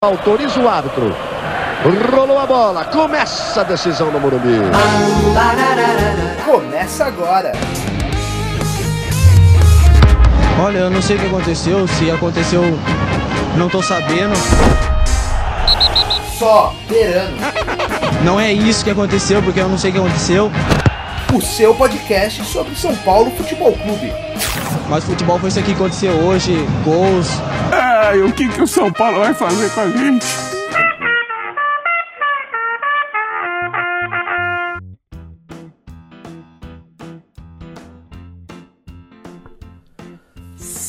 Autoriza o árbitro. Rolou a bola. Começa a decisão no Morumbi. Começa agora. Olha, eu não sei o que aconteceu, se aconteceu, não tô sabendo. Só Verano. Não é isso que aconteceu, porque eu não sei o que aconteceu. O seu podcast sobre São Paulo Futebol Clube. Mas futebol foi isso aqui que aconteceu hoje, gols. O que, que o São Paulo vai fazer com a gente?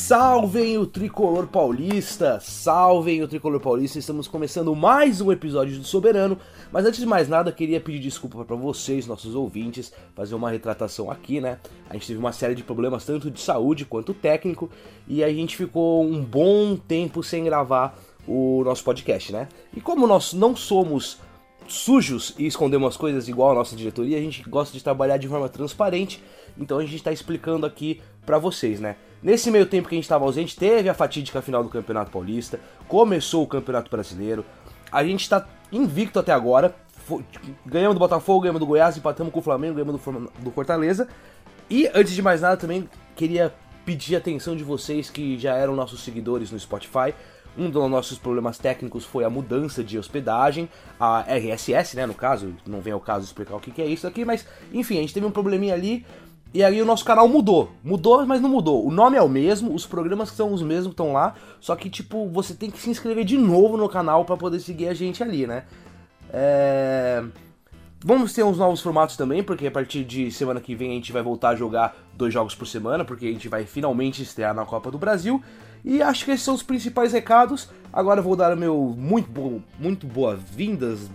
Salvem o tricolor paulista! Salvem o tricolor paulista! Estamos começando mais um episódio do Soberano. Mas antes de mais nada, queria pedir desculpa para vocês, nossos ouvintes, fazer uma retratação aqui, né? A gente teve uma série de problemas tanto de saúde quanto técnico e a gente ficou um bom tempo sem gravar o nosso podcast, né? E como nós não somos sujos e escondemos as coisas igual a nossa diretoria, a gente gosta de trabalhar de forma transparente, então a gente está explicando aqui para vocês, né? Nesse meio tempo que a gente estava ausente, teve a fatídica final do Campeonato Paulista, começou o Campeonato Brasileiro, a gente está invicto até agora, ganhamos do Botafogo, ganhamos do Goiás, empatamos com o Flamengo, ganhamos do, do Fortaleza, e antes de mais nada também queria pedir a atenção de vocês que já eram nossos seguidores no Spotify, um dos nossos problemas técnicos foi a mudança de hospedagem, a RSS, né, no caso, não vem ao caso explicar o que é isso aqui, mas enfim, a gente teve um probleminha ali, e aí o nosso canal mudou. Mudou, mas não mudou. O nome é o mesmo, os programas são os mesmos estão lá, só que tipo, você tem que se inscrever de novo no canal para poder seguir a gente ali, né? É... Vamos ter uns novos formatos também, porque a partir de semana que vem a gente vai voltar a jogar dois jogos por semana, porque a gente vai finalmente estrear na Copa do Brasil. E acho que esses são os principais recados. Agora eu vou dar meu muito, bo muito boas-vindas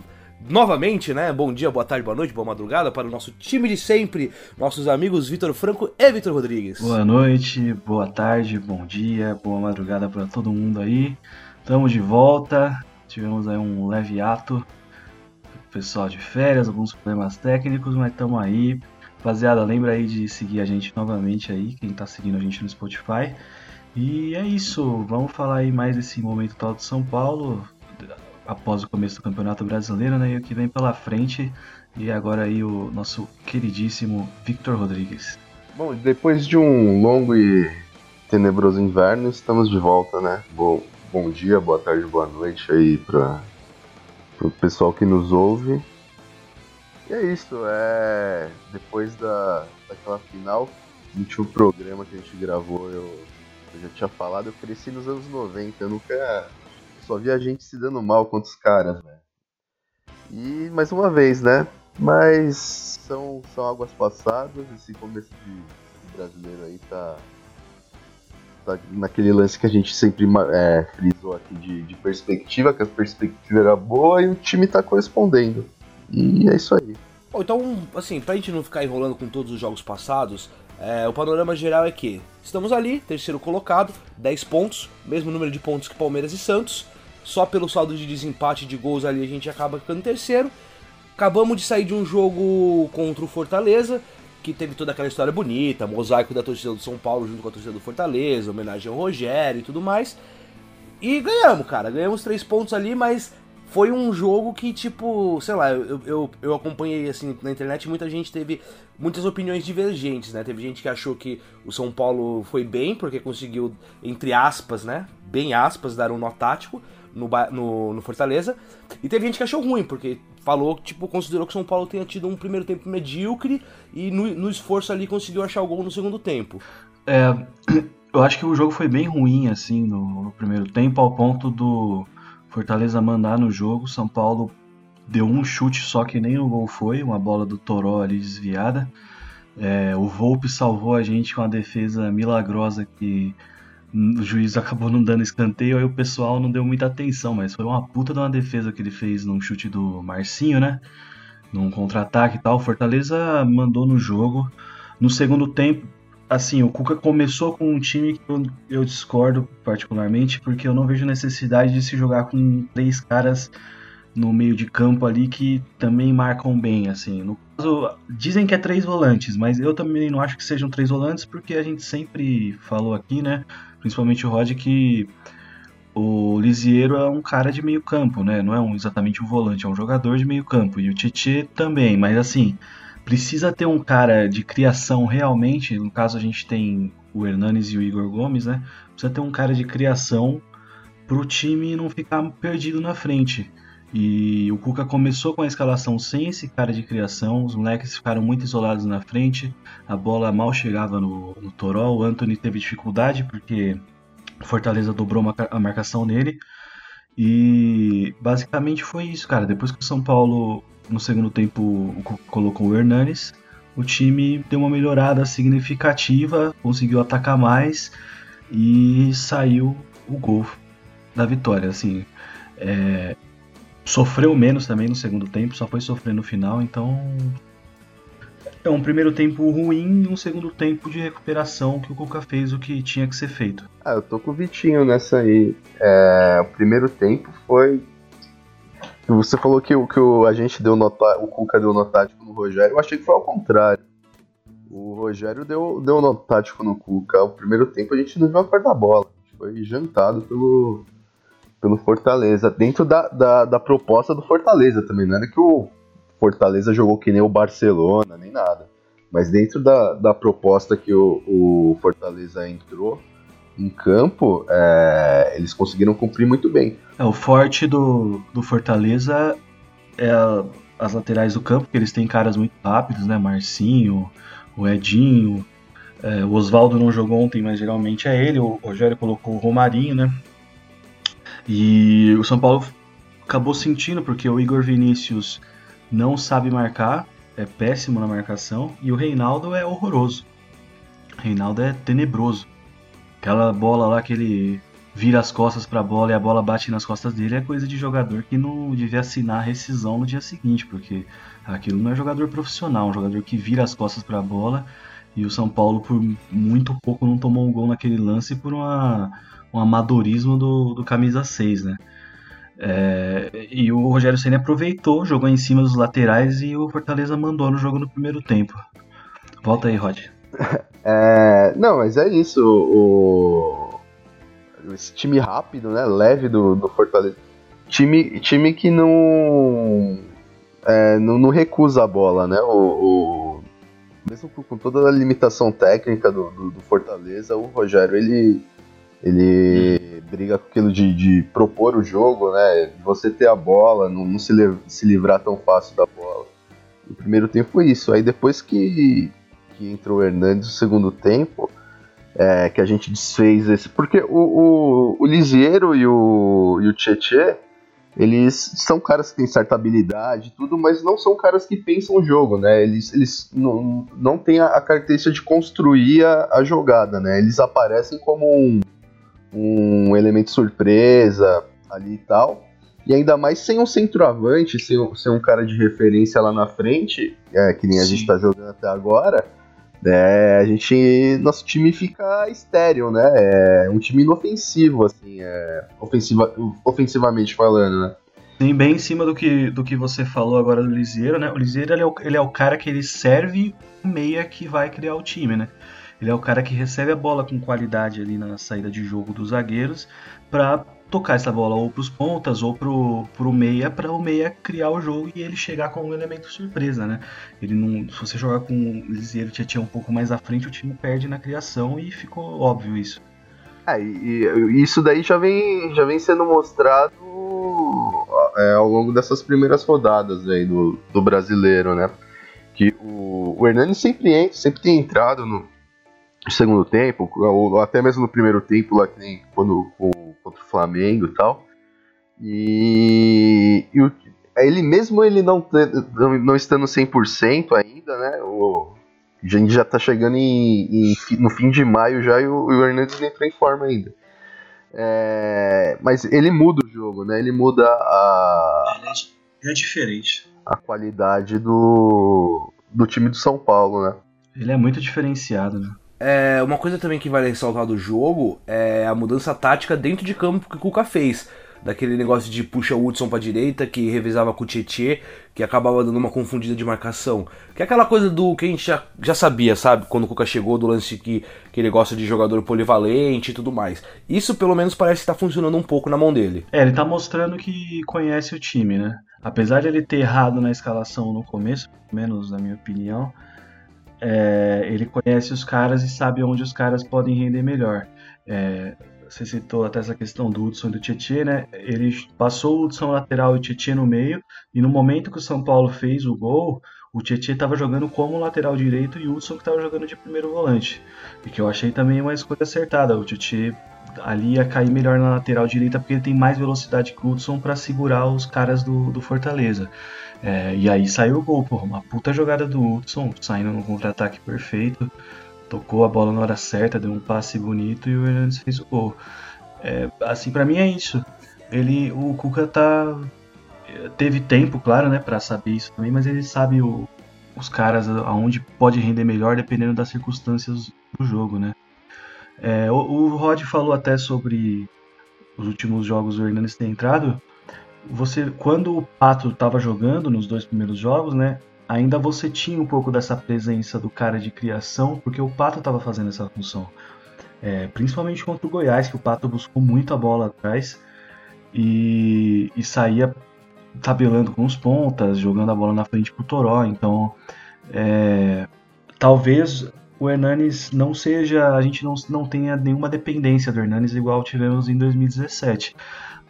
novamente, né? Bom dia, boa tarde, boa noite, boa madrugada para o nosso time de sempre, nossos amigos Vitor Franco e Vitor Rodrigues. Boa noite, boa tarde, bom dia, boa madrugada para todo mundo aí. Estamos de volta. Tivemos aí um leve ato, pessoal de férias, alguns problemas técnicos, mas estamos aí. Rapaziada, lembra aí de seguir a gente novamente aí, quem está seguindo a gente no Spotify. E é isso, vamos falar aí mais desse momento tal de São Paulo após o começo do Campeonato Brasileiro, né? E o que vem pela frente. E agora aí o nosso queridíssimo Victor Rodrigues. Bom, depois de um longo e tenebroso inverno, estamos de volta, né? Bom, bom dia, boa tarde, boa noite aí para o pessoal que nos ouve. E é isso, é. Depois da, daquela final, no último programa que a gente gravou, eu, eu já tinha falado, eu cresci nos anos 90, eu nunca só vi a gente se dando mal contra os caras, né? E mais uma vez, né? Mas são, são águas passadas, esse começo de brasileiro aí tá, tá naquele lance que a gente sempre é, frisou aqui de, de perspectiva, que a perspectiva era boa e o time tá correspondendo. E é isso aí. Bom, então, assim, pra gente não ficar enrolando com todos os jogos passados, é, o panorama geral é que estamos ali, terceiro colocado, 10 pontos, mesmo número de pontos que Palmeiras e Santos. Só pelo saldo de desempate de gols ali a gente acaba ficando terceiro. Acabamos de sair de um jogo contra o Fortaleza, que teve toda aquela história bonita, mosaico da torcida do São Paulo junto com a torcida do Fortaleza, homenagem ao Rogério e tudo mais. E ganhamos, cara. Ganhamos três pontos ali, mas foi um jogo que, tipo, sei lá, eu, eu, eu acompanhei assim na internet muita gente teve muitas opiniões divergentes, né? Teve gente que achou que o São Paulo foi bem, porque conseguiu, entre aspas, né? Bem aspas, dar um nó tático no, no, no, Fortaleza. E teve gente que achou ruim, porque falou, tipo, considerou que o São Paulo tenha tido um primeiro tempo medíocre e no, no esforço ali conseguiu achar o gol no segundo tempo. É, eu acho que o jogo foi bem ruim, assim, no, no primeiro tempo, ao ponto do Fortaleza mandar no jogo. São Paulo deu um chute só que nem o gol foi, uma bola do Toró ali desviada. É, o Volpe salvou a gente com a defesa milagrosa que o juiz acabou não dando escanteio, aí o pessoal não deu muita atenção, mas foi uma puta de uma defesa que ele fez num chute do Marcinho, né? Num contra-ataque e tal. Fortaleza mandou no jogo. No segundo tempo, assim, o Cuca começou com um time que eu, eu discordo particularmente, porque eu não vejo necessidade de se jogar com três caras no meio de campo ali que também marcam bem, assim. No caso, dizem que é três volantes, mas eu também não acho que sejam três volantes, porque a gente sempre falou aqui, né? Principalmente o Rod, que o Lisiero é um cara de meio campo, né? Não é um, exatamente um volante, é um jogador de meio campo. E o Tietê também, mas assim, precisa ter um cara de criação realmente. No caso, a gente tem o Hernanes e o Igor Gomes, né? Precisa ter um cara de criação pro time não ficar perdido na frente. E o Cuca começou com a escalação sem esse cara de criação, os moleques ficaram muito isolados na frente, a bola mal chegava no, no Toró, o Anthony teve dificuldade porque Fortaleza dobrou a marcação nele. E basicamente foi isso, cara. Depois que o São Paulo, no segundo tempo, colocou o Hernanes, o time deu uma melhorada significativa, conseguiu atacar mais e saiu o gol da vitória. Assim, é... sofreu menos também no segundo tempo, só foi sofrer no final, então é um primeiro tempo ruim e um segundo tempo de recuperação que o Cuca fez o que tinha que ser feito. Ah, eu tô com o Vitinho nessa aí. É, o primeiro tempo foi. Você falou que, que o, a gente deu o Cuca deu no tático no Rogério. Eu achei que foi ao contrário. O Rogério deu, deu no tático no Cuca. O primeiro tempo a gente não viu a cor da bola. A gente foi jantado pelo, pelo Fortaleza. Dentro da, da, da proposta do Fortaleza também. Não era que o Fortaleza jogou que nem o Barcelona, nem nada. Mas dentro da, da proposta que o, o Fortaleza entrou em campo, é, eles conseguiram cumprir muito bem. É, o forte do, do Fortaleza é a, as laterais do campo, que eles têm caras muito rápidos, né? Marcinho, o Edinho. É, o Oswaldo não jogou ontem, mas geralmente é ele. O Rogério colocou o Romarinho, né? E o São Paulo acabou sentindo, porque o Igor Vinícius não sabe marcar, é péssimo na marcação, e o Reinaldo é horroroso. O Reinaldo é tenebroso. Aquela bola lá que ele vira as costas para a bola e a bola bate nas costas dele é coisa de jogador que não devia assinar rescisão no dia seguinte, porque aquilo não é jogador profissional, é um jogador que vira as costas para a bola e o São Paulo por muito pouco não tomou um gol naquele lance por uma, um amadorismo do, do camisa 6, né? É, e o Rogério Senna aproveitou, jogou em cima dos laterais e o Fortaleza mandou no jogo no primeiro tempo. Volta aí, Rod. É, não, mas é isso. O, esse time rápido, né? Leve do, do Fortaleza. Time, time que não, é, não, não, recusa a bola, né? O, o, mesmo com toda a limitação técnica do, do, do Fortaleza, o Rogério ele ele briga com aquilo de, de, propor o jogo, né? De você ter a bola, não, não se, se, livrar tão fácil da bola. O primeiro tempo foi isso. Aí depois que, que entrou o Hernandes no segundo tempo, é, que a gente desfez esse. Porque o, o, o Lisieiro e o, e o Tietê, eles são caras que têm certa habilidade tudo, mas não são caras que pensam o jogo, né? Eles, eles não, não têm a, a característica de construir a, a jogada, né? Eles aparecem como um um elemento surpresa ali e tal. E ainda mais sem um centroavante, sem, sem um cara de referência lá na frente, é, que nem a gente tá jogando até agora, é, a gente. Nosso time fica estéreo, né? É um time inofensivo, assim, é, ofensiva, ofensivamente falando, né? Sim, bem em cima do que, do que você falou agora do Liseiro, né? O Liseiro ele é o, ele é o cara que ele serve meia que vai criar o time, né? Ele é o cara que recebe a bola com qualidade ali na saída de jogo dos zagueiros para tocar essa bola ou para os pontas ou pro, pro meia para o meia criar o jogo e ele chegar com um elemento surpresa, né? Ele não, se você jogar com o Lisieiro Tietchan um pouco mais à frente, o time perde na criação e ficou óbvio isso. É, e, e isso daí já vem, já vem sendo mostrado é, ao longo dessas primeiras rodadas aí do, do brasileiro, né? Que o, o Hernani sempre entra, sempre tem entrado no, segundo tempo, ou até mesmo no primeiro tempo, lá que nem quando, contra o Flamengo e tal. E, e o, ele mesmo ele não, não, não estando 100% ainda, né? O, a gente já tá chegando em, em, no fim de maio já e o, o Hernandes não entrou em forma ainda. É, mas ele muda o jogo, né? Ele muda a. É, é diferente. A qualidade do, do time do São Paulo, né? Ele é muito diferenciado, né? É, uma coisa também que vale ressaltar do jogo é a mudança tática dentro de campo que o Cuca fez. daquele negócio de puxa o Hudson pra direita, que revezava com o Tietê, que acabava dando uma confundida de marcação. Que é aquela coisa do que a gente já, já sabia, sabe? Quando o Cuca chegou, do lance que, que ele gosta de jogador polivalente e tudo mais. Isso pelo menos parece que tá funcionando um pouco na mão dele. É, ele tá mostrando que conhece o time, né? Apesar de ele ter errado na escalação no começo, menos na minha opinião, é, ele conhece os caras e sabe onde os caras podem render melhor. É, você citou até essa questão do Hudson e do Tietchan, né? Ele passou o Hudson lateral e o Tietchan no meio, e no momento que o São Paulo fez o gol, o Tietchan estava jogando como lateral direito e o Hudson que estava jogando de primeiro volante. E que eu achei também uma escolha acertada. O Tietchan ali ia cair melhor na lateral direita porque ele tem mais velocidade que o Hudson para segurar os caras do, do Fortaleza. É, e aí saiu o gol, porra, uma puta jogada do Hudson, saindo no contra-ataque perfeito tocou a bola na hora certa, deu um passe bonito e o Hernandes fez o gol. É, assim, para mim é isso. Ele, o Cuca tá teve tempo, claro, né, para saber isso também, mas ele sabe o, os caras aonde pode render melhor dependendo das circunstâncias do jogo, né? É, o, o, Rod falou até sobre os últimos jogos do Hernandes ter entrado. Você, quando o Pato estava jogando nos dois primeiros jogos, né, ainda você tinha um pouco dessa presença do cara de criação, porque o Pato estava fazendo essa função. É, principalmente contra o Goiás, que o Pato buscou muito a bola atrás e, e saía tabelando com os pontas, jogando a bola na frente pro Toró. Então, é, talvez o Hernanes não seja, a gente não, não tenha nenhuma dependência do Hernanes igual tivemos em 2017,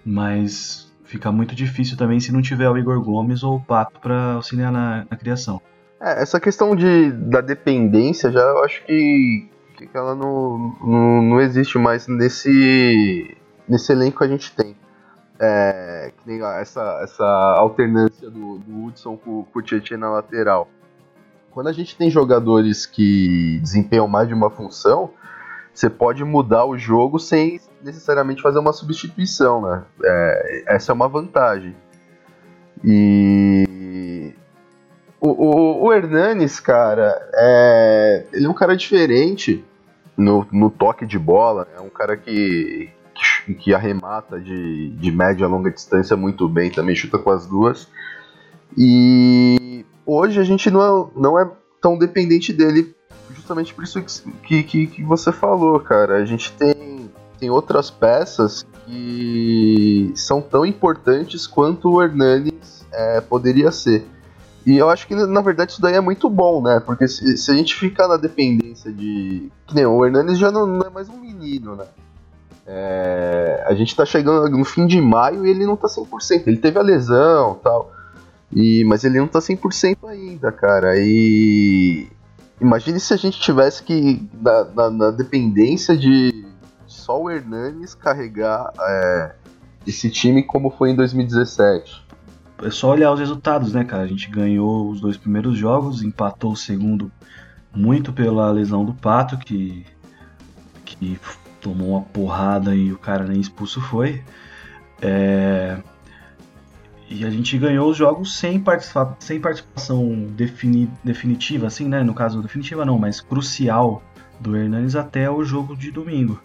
mas fica muito difícil também se não tiver o Igor Gomes ou o Pato para auxiliar na, na criação. É, essa questão de, da dependência já eu acho que, que ela não, não, não existe mais nesse, nesse elenco que a gente tem. É, essa, essa alternância do, do Hudson com, com o Tietchan na lateral. Quando a gente tem jogadores que desempenham mais de uma função, você pode mudar o jogo sem necessariamente fazer uma substituição, né? É, essa é uma vantagem. E o, o, o Hernanes, cara, é, ele é um cara diferente no, no toque de bola, é um cara que, que, que arremata de, de média a longa distância muito bem, também chuta com as duas. E hoje a gente não é, não é tão dependente dele justamente por isso que, que, que você falou, cara. A gente tem, tem outras peças que são tão importantes quanto o Hernanes é, poderia ser. E eu acho que, na verdade, isso daí é muito bom, né? Porque se, se a gente ficar na dependência de. Que nem o Hernanes já não, não é mais um menino, né? É, a gente tá chegando no fim de maio e ele não tá 100%. Ele teve a lesão tal. E, mas ele não tá 100% ainda, cara. E Imagine se a gente tivesse que, na, na, na dependência de só o Hernanes carregar é, esse time como foi em 2017. É só olhar os resultados, né, cara? A gente ganhou os dois primeiros jogos, empatou o segundo muito pela lesão do Pato, que, que tomou uma porrada e o cara nem expulso foi. É, e a gente ganhou os jogos sem, participa sem participação defini definitiva, assim, né? No caso, definitiva não, mas crucial do Hernanes até o jogo de domingo.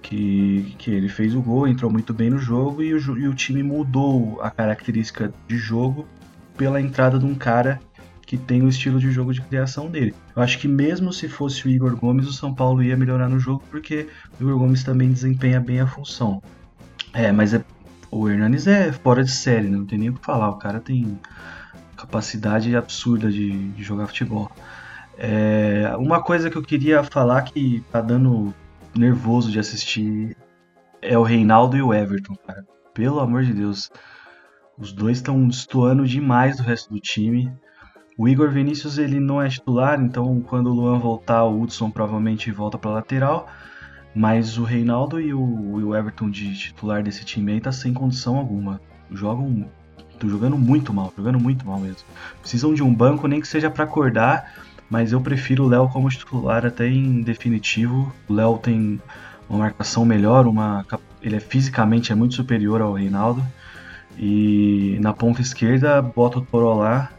Que, que ele fez o gol, entrou muito bem no jogo e o, e o time mudou a característica de jogo pela entrada de um cara que tem o estilo de jogo de criação dele. Eu acho que mesmo se fosse o Igor Gomes, o São Paulo ia melhorar no jogo, porque o Igor Gomes também desempenha bem a função. É, mas é, o Hernanes é fora de série, não tem nem o que falar. O cara tem capacidade absurda de, de jogar futebol. É, uma coisa que eu queria falar que tá dando nervoso de assistir é o Reinaldo e o Everton, cara. Pelo amor de Deus. Os dois estão destoando demais do resto do time. O Igor Vinícius ele não é titular, então quando o Luan voltar, o Hudson provavelmente volta para lateral. Mas o Reinaldo e o, o Everton de titular desse time aí tá sem condição alguma. Jogam. Tô jogando muito mal, jogando muito mal mesmo. Precisam de um banco, nem que seja para acordar, mas eu prefiro o Léo como titular até em definitivo. O Léo tem uma marcação melhor, uma, ele é fisicamente é muito superior ao Reinaldo. E na ponta esquerda bota o Toró lá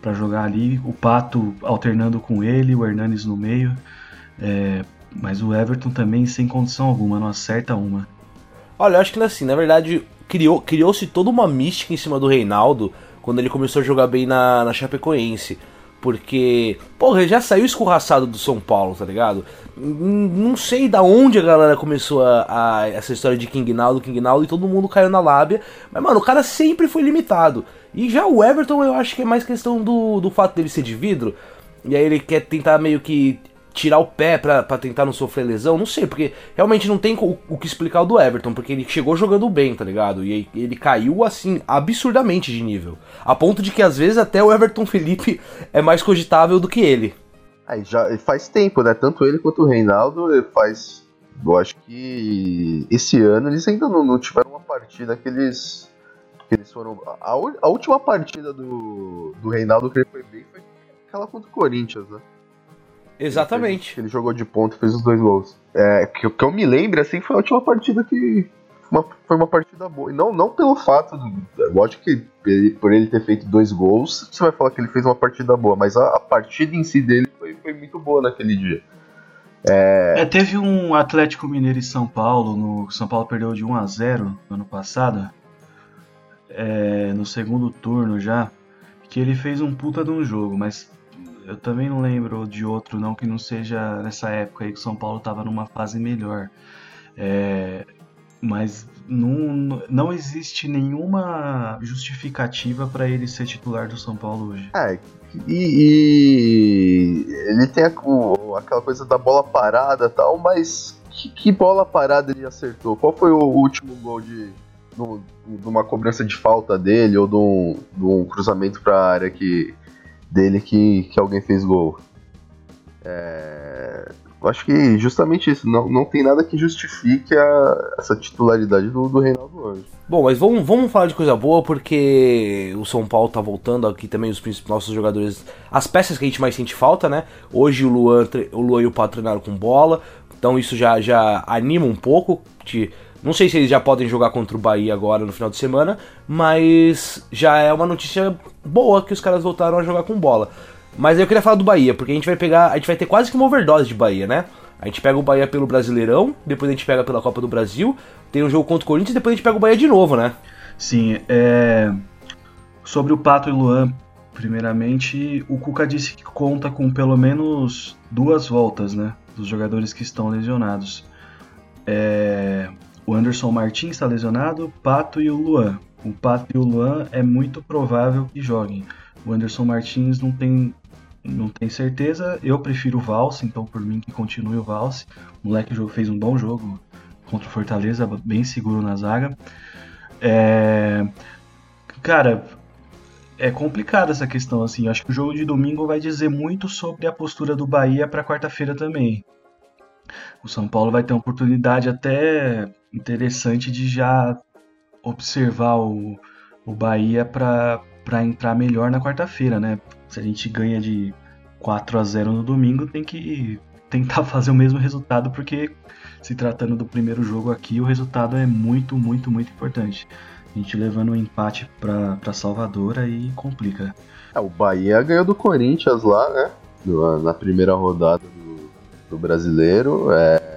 para jogar ali, o Pato alternando com ele, o Hernanes no meio. É, mas o Everton também sem condição alguma, não acerta uma. Olha, eu acho que assim, na verdade, criou, criou-se toda uma mística em cima do Reinaldo quando ele começou a jogar bem na, na Chapecoense. Porque, porra, ele já saiu escorraçado do São Paulo, tá ligado? Não sei da onde a galera começou a, a, essa história de King Naldo, King Naldo, e todo mundo caiu na lábia. Mas, mano, o cara sempre foi limitado. E já o Everton, eu acho que é mais questão do, do fato dele ser de vidro. E aí ele quer tentar meio que tirar o pé pra, tentar não sofrer lesão, não sei, porque realmente não tem o, o, que explicar o do Everton, porque ele chegou jogando bem, tá ligado? E ele caiu assim, absurdamente de nível. A ponto de que às vezes até o Everton Felipe é mais cogitável do que ele. Aí já faz tempo, né? Tanto ele quanto o Reinaldo faz. Eu acho que esse ano eles ainda não, não tiveram uma partida que eles. Que eles foram. A, a última partida do, do Reinaldo que ele foi bem foi aquela contra o Corinthians, né? Exatamente. Ele, ele jogou de ponto e fez os dois gols. É, que, que eu me lembro, assim, foi a última partida que. Uma, foi uma partida boa. E não, não pelo fato. Do, lógico que ele, por ele ter feito dois gols, você vai falar que ele fez uma partida boa, mas a, a partida em si dele foi, foi muito boa naquele dia. É... é... teve um Atlético Mineiro e São Paulo, no São Paulo perdeu de 1 a 0 no ano passado, é, no segundo turno já, que ele fez um puta de um jogo, mas eu também não lembro de outro não que não seja nessa época aí que o São Paulo estava numa fase melhor. É, mas não, não existe nenhuma justificativa para ele ser titular do São Paulo hoje. É, e, e ele tem a, o, aquela coisa da bola parada tal, mas que, que, bola parada ele acertou? Qual foi o último gol de, de uma cobrança de falta dele ou de um, de um cruzamento para a área que dele que, que alguém fez gol. É, eu acho que justamente isso, não, não tem nada que justifique a, essa titularidade do, do Reinaldo hoje. Bom, mas vamos, vamos falar de coisa boa, porque o São Paulo tá voltando aqui também, os nossos jogadores, as peças que a gente mais sente falta, né? Hoje o Luan, o Luan e o Pato treinaram com bola, então isso já, já anima um pouco. De, não sei se eles já podem jogar contra o Bahia agora no final de semana, mas já é uma notícia boa que os caras voltaram a jogar com bola. Mas eu queria falar do Bahia, porque a gente vai pegar, a gente vai ter quase que uma overdose de Bahia, né? A gente pega o Bahia pelo Brasileirão, depois a gente pega pela Copa do Brasil, tem um jogo contra o Corinthians e depois a gente pega o Bahia de novo, né? Sim, é... sobre o Pato e Luan, primeiramente, o Cuca disse que conta com pelo menos duas voltas, né? Dos jogadores que estão lesionados. É... O Anderson Martins está lesionado, Pato e o Luan. O Pato e o Luan é muito provável que joguem. O Anderson Martins não tem, não tem certeza. Eu prefiro o Valse, então por mim que continue o Valse. O moleque fez um bom jogo contra o Fortaleza, bem seguro na zaga. É... Cara, é complicada essa questão assim. Acho que o jogo de domingo vai dizer muito sobre a postura do Bahia para quarta-feira também. O São Paulo vai ter uma oportunidade até interessante de já observar o, o Bahia para entrar melhor na quarta-feira, né? Se a gente ganha de 4 a 0 no domingo, tem que tentar fazer o mesmo resultado, porque se tratando do primeiro jogo aqui, o resultado é muito, muito, muito importante. A gente levando um empate para Salvador aí complica. É, o Bahia ganhou do Corinthians lá, né? Na primeira rodada do, do brasileiro. É,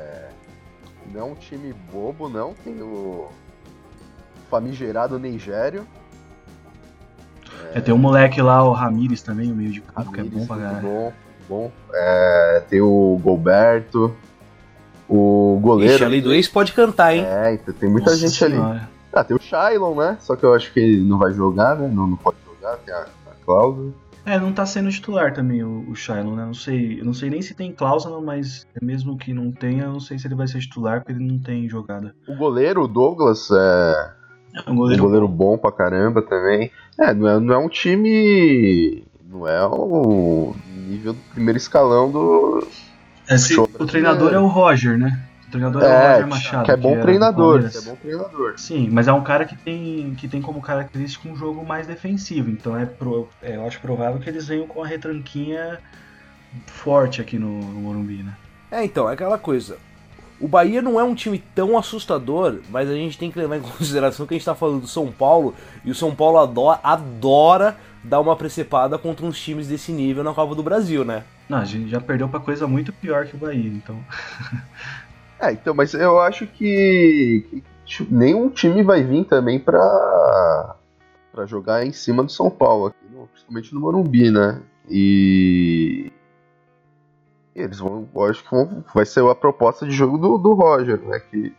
não é um time bobo, não. Tem o famigerado Nigério. É, é tem um moleque lá, o Ramires também, o meio de campo, que é bom pra caralho. Bom, bom. É, tem o Golberto, o goleiro. Ixi, ali do ex pode cantar, hein? É, então tem muita Nossa gente senhora. ali. Ah, tem o Shailon, né? Só que eu acho que ele não vai jogar, né? Não, não pode jogar, tem a, a cláusula. É, não tá sendo titular também o, o Shiloh, né? Não sei, eu não sei nem se tem cláusula, mas mesmo que não tenha, eu não sei se ele vai ser titular porque ele não tem jogada. O goleiro, o Douglas, é, é um goleiro, um goleiro bom pra caramba também. É, não é, não é um time. Não é o nível do primeiro escalão do. Esse, o treinador é o Roger, né? O treinador é, é o Roger Machado. Que é bom que treinador. Que é bom treinador. Sim, mas é um cara que tem, que tem como característica um jogo mais defensivo. Então é, pro, é eu acho provável que eles venham com a retranquinha forte aqui no, no Morumbi, né? É, então, é aquela coisa. O Bahia não é um time tão assustador, mas a gente tem que levar em consideração que a gente está falando do São Paulo e o São Paulo adora, adora dar uma precepada contra uns times desse nível na Copa do Brasil, né? Não, a gente já perdeu para coisa muito pior que o Bahia, então. É, então, mas eu acho que, que nenhum time vai vir também pra, pra jogar em cima do São Paulo, aqui, principalmente no Morumbi, né? E. e eles vão, acho que vão, vai ser a proposta de jogo do, do Roger, né? Que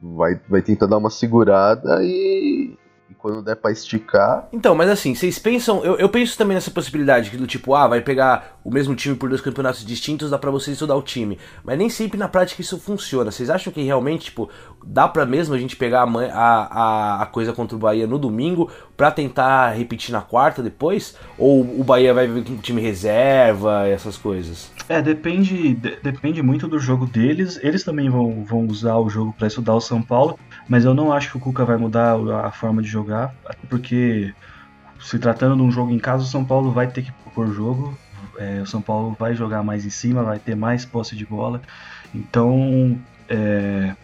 vai, vai tentar dar uma segurada e quando der pra esticar. Então, mas assim, vocês pensam. Eu, eu penso também nessa possibilidade que do tipo, ah, vai pegar o mesmo time por dois campeonatos distintos, dá pra você estudar o time. Mas nem sempre na prática isso funciona. Vocês acham que realmente, tipo, dá pra mesmo a gente pegar a, a, a coisa contra o Bahia no domingo pra tentar repetir na quarta depois? Ou o Bahia vai vir com time reserva, essas coisas? É, depende, de, depende muito do jogo deles. Eles também vão, vão usar o jogo para estudar o São Paulo, mas eu não acho que o Cuca vai mudar a forma de jogar, porque se tratando de um jogo em casa, o São Paulo vai ter que propor jogo. É, o São Paulo vai jogar mais em cima, vai ter mais posse de bola. Então, é,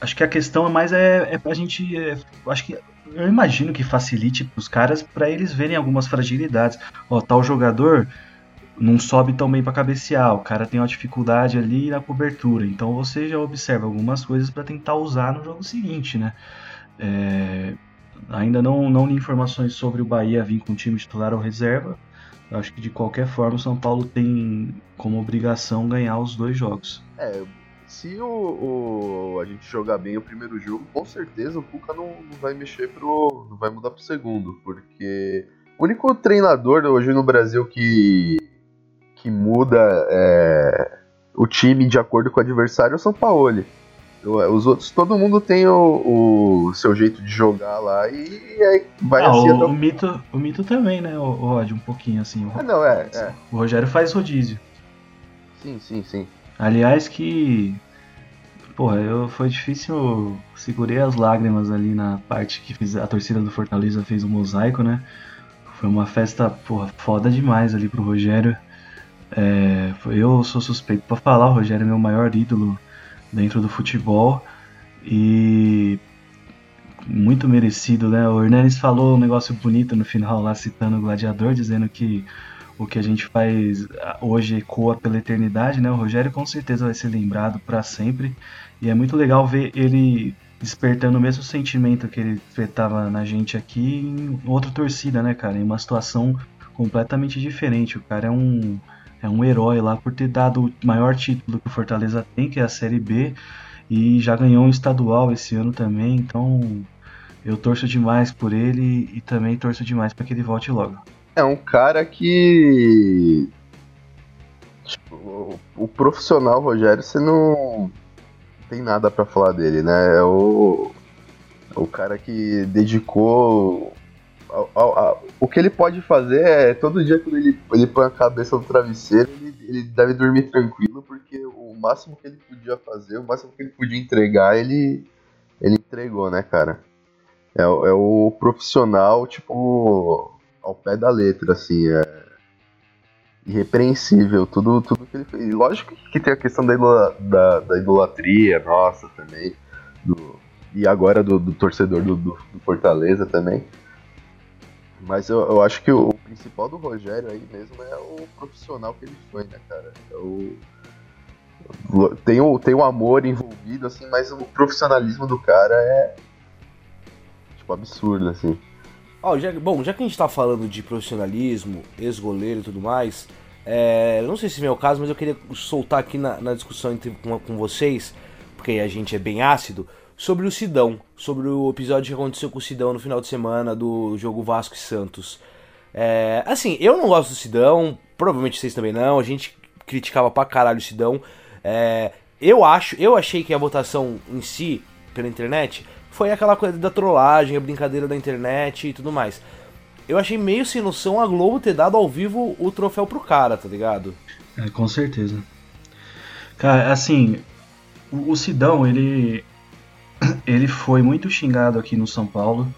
acho que a questão é mais é, é a gente. É, acho que eu imagino que facilite os caras para eles verem algumas fragilidades. Ó, tal jogador não sobe tão bem para cabecear, o cara tem uma dificuldade ali na cobertura. Então você já observa algumas coisas para tentar usar no jogo seguinte, né? É, ainda não, não li informações sobre o Bahia vir com o time titular ou reserva. Eu acho que de qualquer forma o São Paulo tem como obrigação ganhar os dois jogos. É, se o, o, a gente jogar bem o primeiro jogo, com certeza o Cuca não, não vai mexer pro. não vai mudar pro segundo, porque o único treinador hoje no Brasil que que muda é, o time de acordo com o adversário é o São Paulo. Os outros, todo mundo tem o, o seu jeito de jogar lá e, e aí vai ah, assim. O, o, mito, o mito também, né, o, Rod, um pouquinho assim. O, ah, não, é, é. O Rogério faz rodízio. Sim, sim, sim. Aliás, que. Porra, eu, foi difícil. Segurei as lágrimas ali na parte que fiz, a torcida do Fortaleza fez o um mosaico, né? Foi uma festa, porra, foda demais ali pro Rogério. É, eu sou suspeito para falar, o Rogério é meu maior ídolo dentro do futebol e muito merecido, né? O Hernanes falou um negócio bonito no final lá, citando o Gladiador, dizendo que o que a gente faz hoje ecoa pela eternidade, né? O Rogério com certeza vai ser lembrado para sempre e é muito legal ver ele despertando o mesmo sentimento que ele despertava na gente aqui em outra torcida, né, cara? Em uma situação completamente diferente. O cara é um é um herói lá por ter dado o maior título que o Fortaleza tem, que é a Série B, e já ganhou um estadual esse ano também, então eu torço demais por ele e também torço demais para que ele volte logo. É um cara que. Tipo, o profissional Rogério, você não tem nada para falar dele, né? É o, o cara que dedicou o que ele pode fazer é todo dia quando ele, ele põe a cabeça no travesseiro, ele, ele deve dormir tranquilo, porque o máximo que ele podia fazer, o máximo que ele podia entregar, ele, ele entregou, né, cara? É, é o profissional, tipo, ao pé da letra, assim, é irrepreensível, tudo, tudo que ele fez. Lógico que tem a questão da, da, da idolatria nossa também, do, e agora do, do torcedor do, do, do Fortaleza também. Mas eu, eu acho que o, principal do Rogério aí mesmo é o profissional que ele foi, né, cara? É o, tem, o, tem o amor envolvido, assim, mas o profissionalismo do cara é. Tipo, absurdo, assim. Oh, já, bom, já que a gente tá falando de profissionalismo, ex-goleiro e tudo mais, é, não sei se é o caso, mas eu queria soltar aqui na, na discussão entre, com, com vocês, porque a gente é bem ácido, sobre o Sidão, sobre o episódio que aconteceu com o Sidão no final de semana do jogo Vasco e Santos. É, assim, eu não gosto do Sidão, provavelmente vocês também não, a gente criticava pra caralho o Sidão. É, eu acho, eu achei que a votação em si, pela internet, foi aquela coisa da trollagem, a brincadeira da internet e tudo mais. Eu achei meio sem noção a Globo ter dado ao vivo o troféu pro cara, tá ligado? É, com certeza. Cara, assim, o Sidão, ele ele foi muito xingado aqui no São Paulo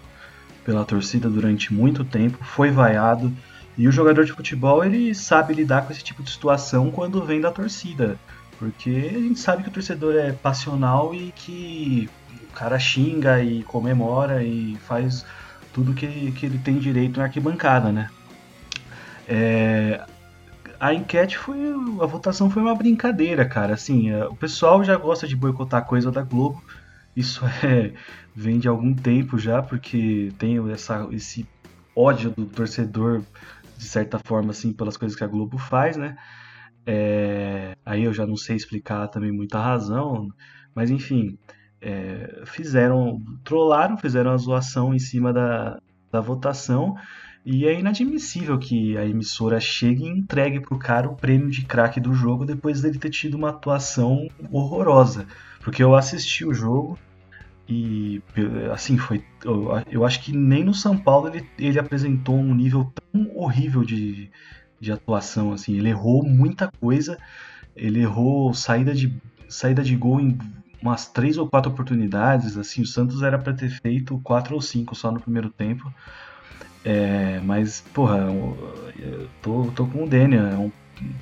pela torcida durante muito tempo, foi vaiado. E o jogador de futebol ele sabe lidar com esse tipo de situação quando vem da torcida, porque a gente sabe que o torcedor é passional e que o cara xinga e comemora e faz tudo que, que ele tem direito na arquibancada, né? É, a enquete foi. A votação foi uma brincadeira, cara. Assim, é, o pessoal já gosta de boicotar coisa da Globo Isso é, vem de algum tempo já, porque tenho essa, esse ódio do torcedor, de certa forma, assim, pelas coisas que a Globo faz, né? É, aí eu já não sei explicar também muita razão, mas enfim, é, fizeram, trollaram, fizeram a zoação em cima da, da votação e é inadmissível que a emissora chegue e entregue pro cara o prêmio de craque do jogo depois dele ter tido uma atuação horrorosa. Porque eu assisti o jogo e, assim, foi. Eu, acho que nem no São Paulo ele, ele apresentou um nível tão horrível de, de atuação. assim Ele errou muita coisa, ele errou saída de, saída de gol em umas três ou quatro oportunidades. assim O Santos era para ter feito quatro ou cinco só no primeiro tempo. É, mas, porra, eu tô, tô com o Daniel, é um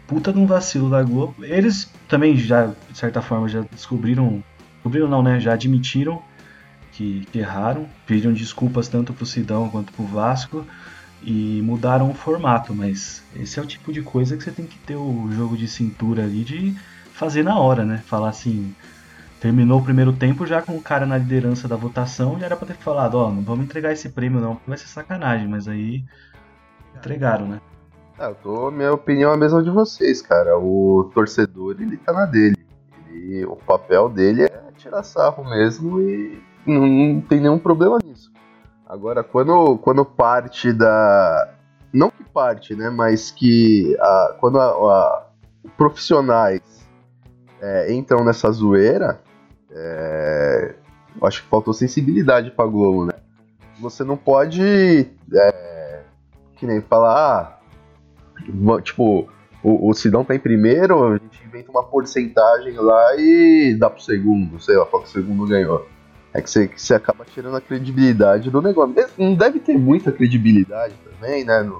puta de um vacilo da Globo. Eles também já, de certa forma, já descobriram. Descobriram não, né? Já admitiram que, que erraram, pediram desculpas tanto pro Sidão quanto pro Vasco e mudaram o formato, mas esse é o tipo de coisa que você tem que ter o jogo de cintura ali de fazer na hora, né? Falar assim, terminou o primeiro tempo já com o cara na liderança da votação, já era pra ter falado, ó, oh, não vamos entregar esse prêmio não, vai ser sacanagem, mas aí entregaram, né? Ah, eu tô, minha opinião é a mesma de vocês, cara. O torcedor, ele tá na dele. Ele, o papel dele é tirar sarro mesmo e não, não tem nenhum problema nisso. Agora, quando, quando parte da. Não que parte, né? Mas que a, quando a, a profissionais é, entram nessa zoeira, é, acho que faltou sensibilidade pra Globo, né? Você não pode, é, que nem falar, ah, tipo, o, o Sidão tá em primeiro, a gente inventa uma porcentagem lá e dá pro segundo, sei lá qual que o segundo ganhou. É que você, que você acaba tirando a credibilidade do negócio. Não deve ter muita credibilidade também, né? Não,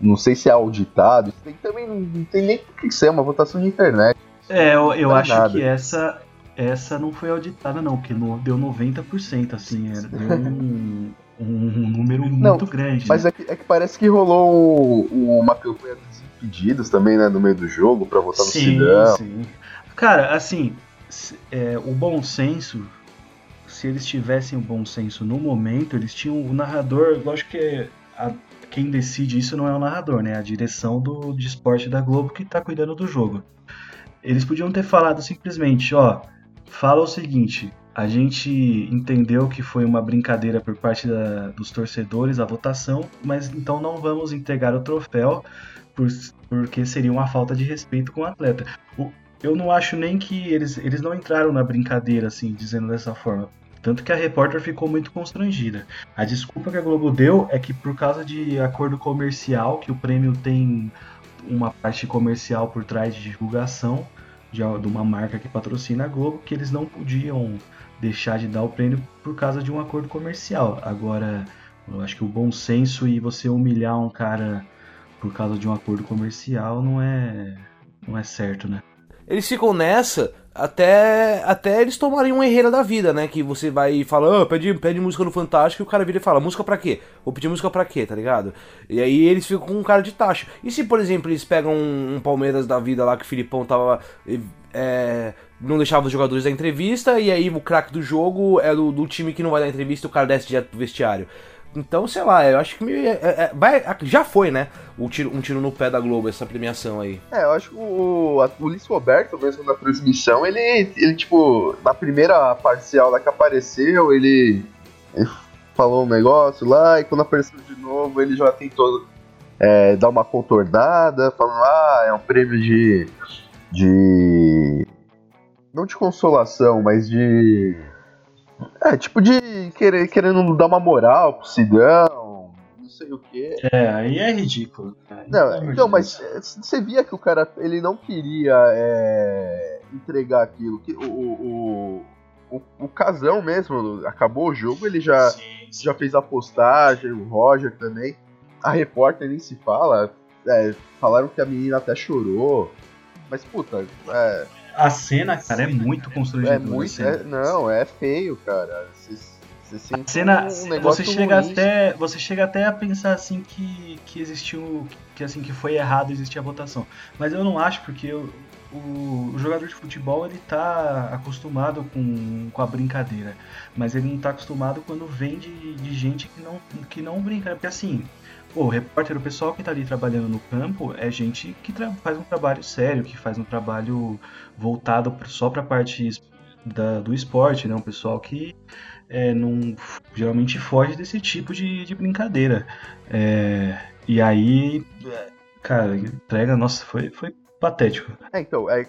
não sei se é auditado. Isso tem, também não tem nem o que ser, é uma votação de internet. É, eu, eu acho nada. que essa essa não foi auditada, não, porque no, deu 90%, assim, era, deu um, um número muito grande. Mas né? é, que, é, que, parece que rolou um, uma campanha dos impedidos também, né, no meio do jogo, para votar sim, no Cidão. Sim, Cara, assim, é, o bom senso, se eles tivessem o bom senso no momento, eles tinham o narrador, lógico que a, quem decide isso não é o narrador, né? A direção do, de esporte da Globo que tá cuidando do jogo. Eles podiam ter falado simplesmente, ó, fala o seguinte: a gente entendeu que foi uma brincadeira por parte da, dos torcedores a votação, mas então não vamos entregar o troféu por, porque seria uma falta de respeito com o atleta. O, eu não acho nem que eles, eles não entraram na brincadeira, assim, dizendo dessa forma. Tanto que a repórter ficou muito constrangida. A desculpa que a Globo deu é que por causa de acordo comercial, que o prêmio tem uma parte comercial por trás de divulgação, de, uma marca que patrocina a Globo que eles não podiam deixar de dar o prêmio por causa de um acordo comercial. Agora, eu acho que o bom senso e você humilhar um cara por causa de um acordo comercial não é não é certo, né? Eles ficam nessa até, até eles tomarem uma herreira da vida, né? Que você vai e fala, oh, pede, pede música no Fantástico e o cara vira e fala, música pra quê? Vou pedir música pra quê, tá ligado? E aí eles ficam com um cara de taxa. E se, por exemplo, eles pegam um, um Palmeiras da vida lá que o Filipão tava. É, não deixava os jogadores da entrevista, e aí o craque do jogo é do, do time que não vai dar entrevista e o cara desce direto pro vestiário. Então, sei lá, eu acho que é, é, vai, já foi, né? Um tiro, um tiro no pé da Globo, essa premiação aí. É, eu acho que o, o Luiz Roberto, mesmo na transmissão, ele, ele, tipo, na primeira parcial lá que apareceu, ele, ele falou um negócio lá, e quando apareceu de novo, ele já tentou é, dar uma contornada, falando, ah, é um prêmio de. de. não de consolação, mas de é, tipo de querer, querendo dar uma moral pro Sidão, sei o quê. É, aí é ridículo. Não, então, mas você via que o cara, ele não queria é, entregar aquilo. Que, o, o, o, o, Casão mesmo, acabou o jogo, ele já, sim, sim. já fez a postagem, o Roger também. A repórter nem se fala, é, falaram que a menina até chorou. Mas, puta, é, a cena, cara, é muito constrangedora. É muito, é, não, é feio, cara. Você, você a cena, um você chega ruim. até, você chega até a pensar assim que, que existiu, que assim que foi errado existir a votação. Mas eu não acho porque eu, o, o, jogador de futebol ele tá acostumado com, com a brincadeira, mas ele não tá acostumado quando vem de, de gente que não, que não brinca, porque assim, o repórter, o pessoal que tá ali trabalhando no campo é gente que faz um trabalho sério, que faz um trabalho voltado só para a parte da, do esporte, né? Um pessoal que é, não, geralmente foge desse tipo de, de brincadeira. É, e aí, cara, entrega, nossa, foi, foi patético. É, então, é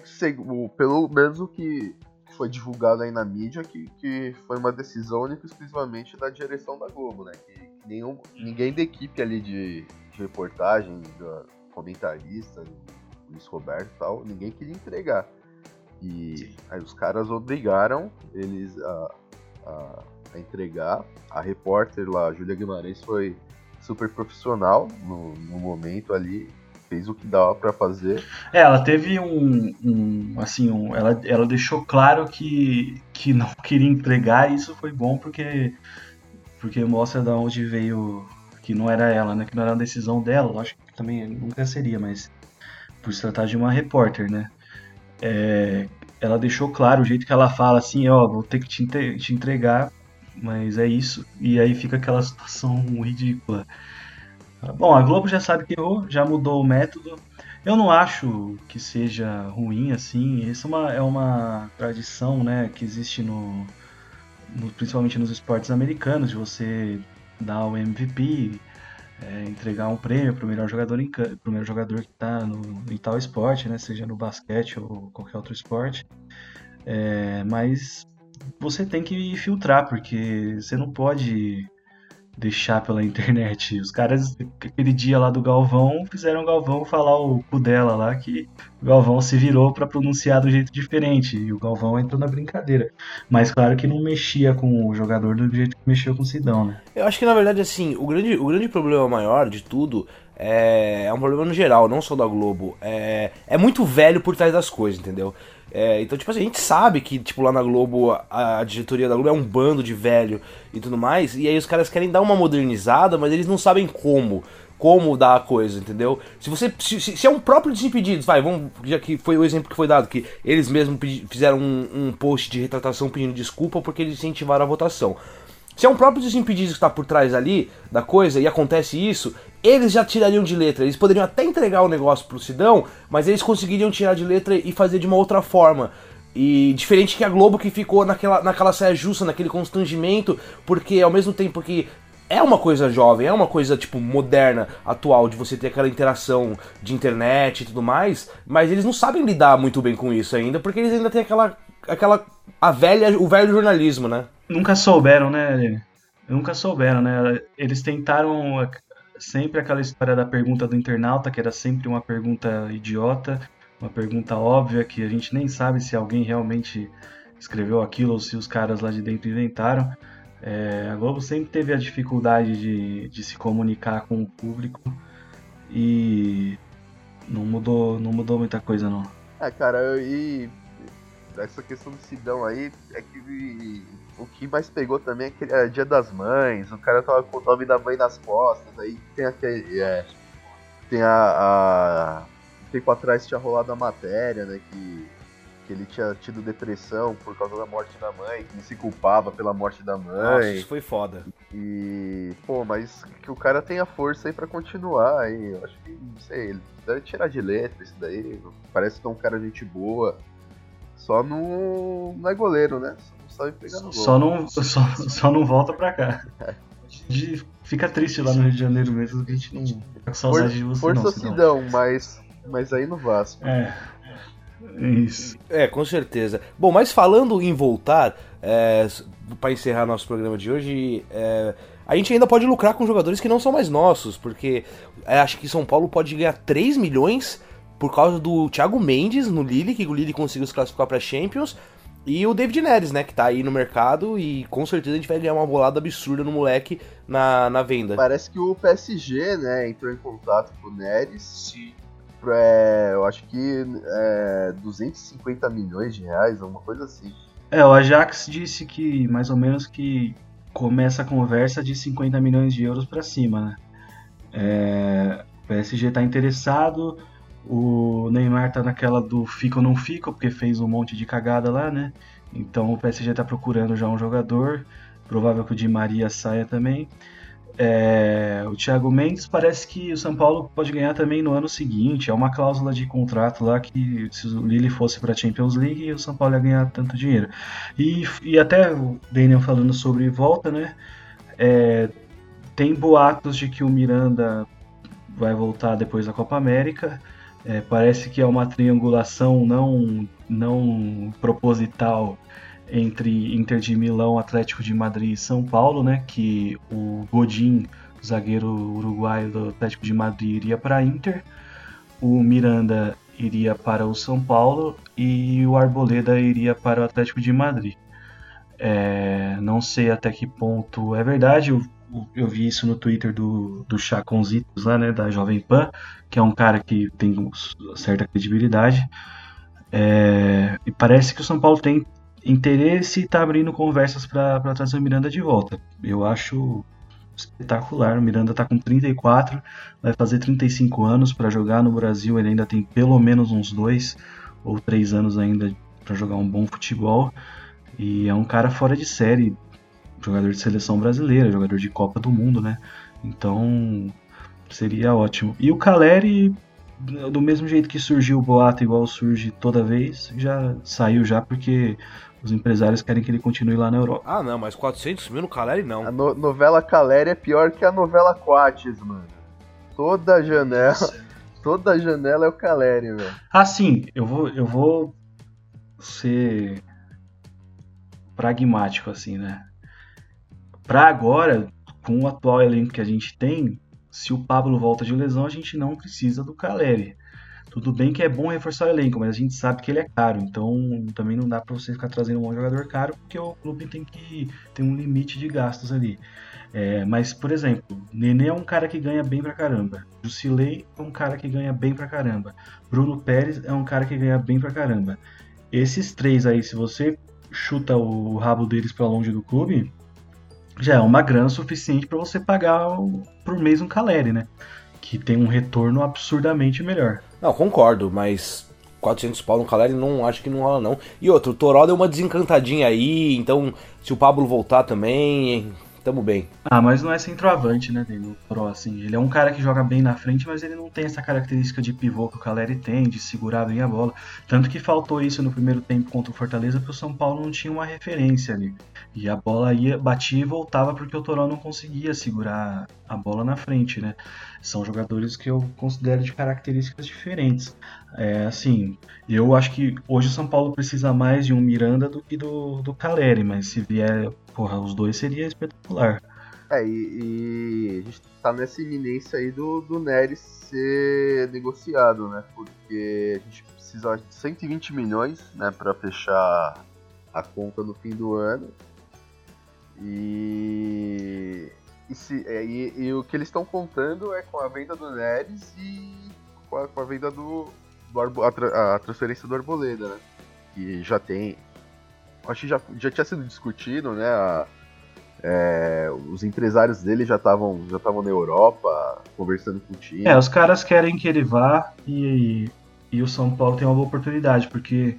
pelo menos o que foi divulgado aí na mídia que, que foi uma decisão única exclusivamente da direção da Globo, né? Que, nenhum, ninguém da equipe ali de, de reportagem, da comentarista, Luiz Roberto e tal, ninguém queria entregar. E aí os caras obrigaram eles a, a, a entregar. A repórter lá, Júlia Guimarães, foi super profissional no, no momento ali fez o que dava para fazer. É, ela teve um, um assim, um, ela, ela deixou claro que, que não queria entregar e isso foi bom porque porque mostra da onde veio que não era ela, né? Que não era uma decisão dela, acho que também nunca seria, mas por se tratar de uma repórter, né? É, ela deixou claro o jeito que ela fala assim, ó, vou ter que te, te entregar, mas é isso. E aí fica aquela situação ridícula. Bom, a Globo já sabe que errou, já mudou o método. Eu não acho que seja ruim assim. Isso é uma, é uma tradição, né, que existe no, no principalmente nos esportes americanos, de você dar o MVP, é, entregar um prêmio para o melhor jogador em pro melhor jogador que está em tal esporte, né, seja no basquete ou qualquer outro esporte. É, mas você tem que filtrar porque você não pode deixar pela internet. Os caras, aquele dia lá do Galvão, fizeram o Galvão falar o cu dela lá, que o Galvão se virou para pronunciar do jeito diferente. E o Galvão entrou na brincadeira. Mas claro que não mexia com o jogador do jeito que mexeu com o Sidão, né? Eu acho que na verdade, assim, o grande, o grande problema maior de tudo é, é um problema no geral, não só da Globo. É, é muito velho por trás das coisas, entendeu? É, então, tipo assim, a gente sabe que, tipo, lá na Globo, a, a, diretoria da Globo é um bando de velho e tudo mais, e aí os caras querem dar uma modernizada, mas eles não sabem como. Como dar a coisa, entendeu? Se você. Se, se é um próprio Desimpedidos, vai, vamos. Já que foi o exemplo que foi dado, que eles mesmos fizeram um, um post de retratação pedindo desculpa porque eles incentivaram a votação. Se é um próprio Desimpedidos que está por trás ali da coisa e acontece isso, eles já tirariam de letra. Eles poderiam até entregar o negócio pro Sidão, mas eles conseguiriam tirar de letra e fazer de uma outra forma. E diferente que a Globo que ficou naquela, naquela saia justa, naquele constrangimento, porque ao mesmo tempo que é uma coisa jovem, é uma coisa tipo moderna, atual, de você ter aquela interação de internet e tudo mais, mas eles não sabem lidar muito bem com isso ainda, porque eles ainda têm aquela aquela a velha, o velho jornalismo, né? Nunca souberam, né? Nunca souberam, né? Eles tentaram sempre aquela história da pergunta do internauta, que era sempre uma pergunta idiota, uma pergunta óbvia que a gente nem sabe se alguém realmente escreveu aquilo ou se os caras lá de dentro inventaram. É, a Globo sempre teve a dificuldade de, de se comunicar com o público e não mudou, não mudou muita coisa não. É, cara, e essa questão do Sidão aí é que o que mais pegou também é, é Dia das Mães, o cara tava com o nome da mãe nas costas, aí tem aquele. É, tem a, a. Tempo atrás tinha rolado a matéria, né? Que, que ele tinha tido depressão por causa da morte da mãe, que se culpava pela morte da mãe. Nossa, isso foi foda. E. Pô, mas que o cara tenha força aí pra continuar aí. Eu acho que, não sei, ele deve tirar de letra isso daí. Parece que é um cara gente boa. Só não, não é goleiro, né? Só não sabe pegar no gol. Só não, só, só não volta pra cá. De, fica triste lá no Rio de Janeiro mesmo, que a gente não fica com saudade de você Força não, Sidão, mas, mas aí no Vasco. É. Isso. É, com certeza. Bom, mas falando em voltar, é, para encerrar nosso programa de hoje, é, a gente ainda pode lucrar com jogadores que não são mais nossos, porque é, acho que São Paulo pode ganhar 3 milhões por causa do Thiago Mendes no Lille, que o Lille conseguiu se classificar para Champions, e o David Neres, né, que tá aí no mercado e com certeza a gente vai ganhar uma bolada absurda no moleque na, na venda. Parece que o PSG, né, entrou em contato com o Neres. Sim. É, eu acho que é, 250 milhões de reais, alguma coisa assim. É, o Ajax disse que mais ou menos que começa a conversa de 50 milhões de euros para cima, né? É, o PSG tá interessado, O Neymar tá naquela do fica ou não fica, porque fez um monte de cagada lá, né? Então o PSG tá procurando já um jogador. Provável que o Di Maria saia também. É, o Thiago Mendes parece que o São Paulo pode ganhar também no ano seguinte. É uma cláusula de contrato lá que se o Lille fosse para a Champions League, o São Paulo ia ganhar tanto dinheiro. E, e até o Daniel falando sobre volta, né? É, tem boatos de que o Miranda vai voltar depois da Copa América. É, parece que é uma triangulação não, não proposital entre Inter de Milão, Atlético de Madrid e São Paulo, né? Que o Godin, zagueiro uruguaio do Atlético de Madrid, iria para Inter, o Miranda iria para o São Paulo e o Arboleda iria para o Atlético de Madrid. É, não sei até que ponto é verdade. Eu, eu vi isso no Twitter do, do Chaconzitos lá, né, da Jovem Pan, que é um cara que tem certa credibilidade. É, e parece que o São Paulo tem interesse e está abrindo conversas para trazer o Miranda de volta. Eu acho espetacular. O Miranda está com 34, vai fazer 35 anos para jogar no Brasil. Ele ainda tem pelo menos uns dois ou três anos ainda para jogar um bom futebol. E é um cara fora de série, jogador de seleção brasileira, jogador de Copa do Mundo, né? Então seria ótimo. E o Caleri, do mesmo jeito que surgiu o boato, igual surge toda vez, já saiu já porque os empresários querem que ele continue lá na Europa. Ah, não, mas 400 mil no Caleri não. A no novela Caleri é pior que a novela Quates, mano. Toda janela. Toda janela é o Caleri, velho. Ah, sim, eu vou, eu vou ser pragmático, assim, né? Pra agora, com o atual elenco que a gente tem, se o Pablo volta de lesão, a gente não precisa do Caleri. Tudo bem que é bom reforçar o elenco, mas a gente sabe que ele é caro, então também não dá para você ficar trazendo um jogador caro, porque o clube tem que ter um limite de gastos ali. É, mas, por exemplo, Nenê é um cara que ganha bem pra caramba. Jusilei é um cara que ganha bem pra caramba. Bruno Pérez é um cara que ganha bem pra caramba. Esses três aí, se você chuta o rabo deles para longe do clube, já é uma grana suficiente para você pagar por mês um Caleri, né? Que tem um retorno absurdamente melhor. Não, concordo, mas 400 pau no Caleri não acho que não rola não. E outro, o Toró deu uma desencantadinha aí, então se o Pablo voltar também, tamo bem. Ah, mas não é centroavante, né, o Toró, assim. Ele é um cara que joga bem na frente, mas ele não tem essa característica de pivô que o Caleri tem, de segurar bem a bola. Tanto que faltou isso no primeiro tempo contra o Fortaleza, porque o São Paulo não tinha uma referência ali. E a bola ia, batia e voltava porque o Toró não conseguia segurar a bola na frente, né? São jogadores que eu considero de características diferentes. É, assim, eu acho que hoje o São Paulo precisa mais de um Miranda do que do, do Caleri, mas se vier, porra, os dois seria espetacular. É, e, e, a gente tá nessa iminência aí do, do Neres ser negociado, né? Porque a gente precisa de 120 milhões, né, para fechar a conta no fim do ano. E e, se, é, e, e o que eles estão contando é com a venda do Neres e com a, com a venda do. do Arbo, a, a, transferência do Arboleda, né? Que já tem. Acho que já, já tinha sido discutido, né? A, é, os empresários dele já estavam já estavam na Europa conversando com o time. É, os caras querem que ele vá e, e o São Paulo tem uma boa oportunidade, porque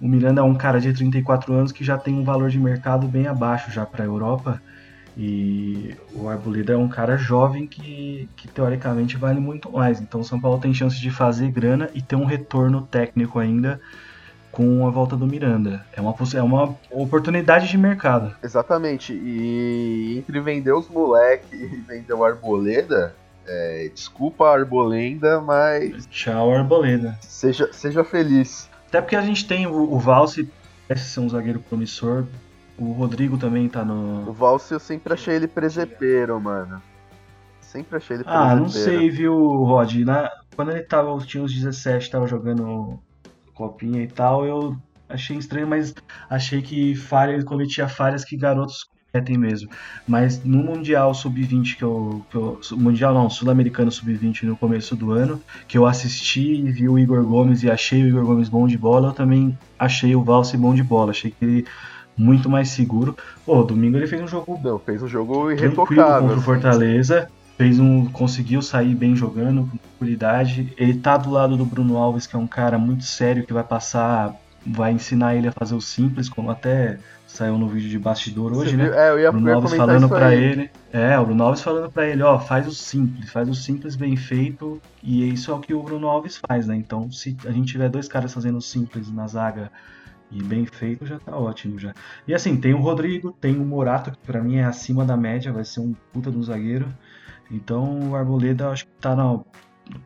o Miranda é um cara de 34 anos que já tem um valor de mercado bem abaixo já para a Europa. E o Arboleda é um cara jovem que, que teoricamente vale muito mais. Então o São Paulo tem chance de fazer grana e ter um retorno técnico ainda com a volta do Miranda. É uma, é uma oportunidade de mercado. Exatamente. E entre vender os moleques e vender o Arboleda, é, desculpa a Arbolenda, mas. Tchau, Arboleda. Seja, seja feliz. Até porque a gente tem o, o Valse, parece ser um zagueiro promissor, o Rodrigo também tá no. O Valse eu sempre achei ele presepeiro, mano. Sempre achei ele presepeiro. Ah, não sei, viu, Rod? Na... Quando ele tava, tinha uns 17, tava jogando copinha e tal, eu achei estranho, mas achei que falha, ele cometia falhas que garotos cometem mesmo. Mas no Mundial Sub-20 que eu, que eu. Mundial não, Sul-Americano Sub-20 no começo do ano, que eu assisti e vi o Igor Gomes e achei o Igor Gomes bom de bola, eu também achei o Valse bom de bola. Achei que ele muito mais seguro. Pô, domingo ele fez um jogo. Não, fez um jogo irretocável. Contra o Fortaleza. fez um, conseguiu sair bem jogando, com tranquilidade. Ele tá do lado do Bruno Alves, que é um cara muito sério, que vai passar, vai ensinar ele a fazer o simples, como até saiu no vídeo de bastidor hoje, Você né? viu? É, eu ia, Bruno eu Alves falando aí. ele. É, o Bruno Alves falando pra ele, ó, faz o simples, faz o simples bem feito, e isso é o que o Bruno Alves faz, né? Então, se a gente tiver dois caras fazendo o simples na zaga e bem feito, já tá ótimo já. E assim, tem o Rodrigo, tem o Morato, que pra mim é acima da média, vai ser um puta do zagueiro. Então, o Arboleda, acho que tá na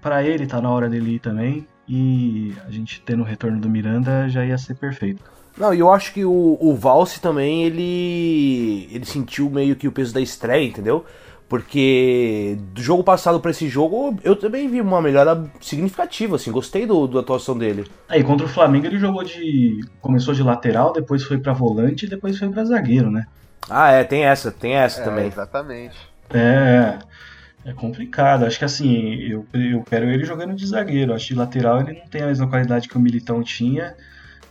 para ele tá na hora dele ir também. E a gente tendo o retorno do Miranda já ia ser perfeito. Não, e eu acho que o, o Valse também, ele ele sentiu meio que o peso da estreia, entendeu? Porque do jogo passado pra esse jogo, eu também vi uma melhora significativa, assim, gostei do, da atuação dele. Aí contra o Flamengo ele jogou de. começou de lateral, depois foi pra volante e depois foi pra zagueiro, né? Ah, é, tem essa, tem essa É, também. exatamente. É. É complicado. Acho que assim, eu, eu quero ele jogando de zagueiro. Acho que de lateral ele não tem a mesma qualidade que o Militão tinha.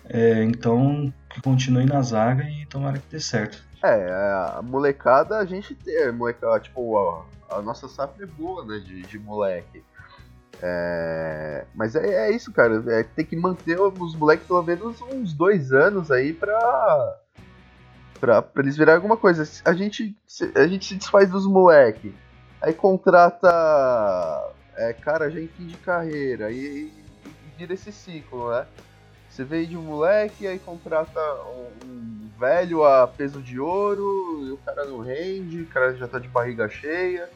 É, então que continue na zaga e tomara que dê certo. É, a molecada a gente tem, molecada, tipo, a, a nossa safra é boa, né, de, de moleque. É, mas é, é isso, cara, é, tem que manter os moleques pelo menos uns dois anos aí pra, pra, pra eles virarem alguma coisa. A gente, a gente se desfaz dos moleques, aí contrata é, cara fim de carreira, e vira esse ciclo, né? Você veio de um moleque, aí contrata um, um velho a peso de ouro, e o cara não rende, o cara já tá de barriga cheia.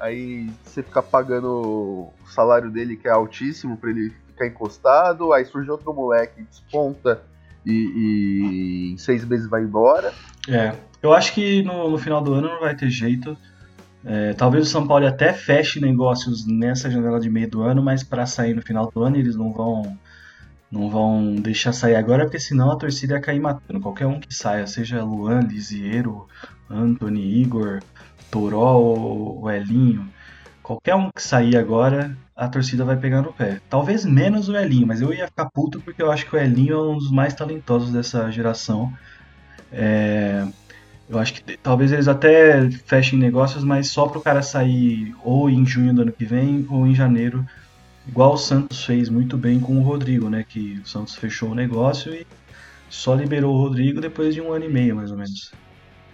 Aí você fica pagando o salário dele que é altíssimo pra ele ficar encostado, aí surge outro moleque, desponta e, e em seis meses vai embora. É, eu acho que no, no final do ano não vai ter jeito. É, talvez o São Paulo até feche negócios nessa janela de meio do ano, mas para sair no final do ano eles não vão não vão deixar sair agora, porque senão a torcida ia cair matando. Qualquer um que saia, seja Luan, Lisieiro, Anthony, Igor, Toró ou Elinho, qualquer um que sair agora, a torcida vai pegar no pé. Talvez menos o Elinho, mas eu ia ficar puto porque eu acho que o Elinho é um dos mais talentosos dessa geração. É, eu acho que talvez eles até fechem negócios, mas só pro cara sair ou em junho do ano que vem ou em janeiro, igual o Santos fez muito bem com o Rodrigo, né? Que o Santos fechou o negócio e só liberou o Rodrigo depois de um ano e meio, mais ou menos.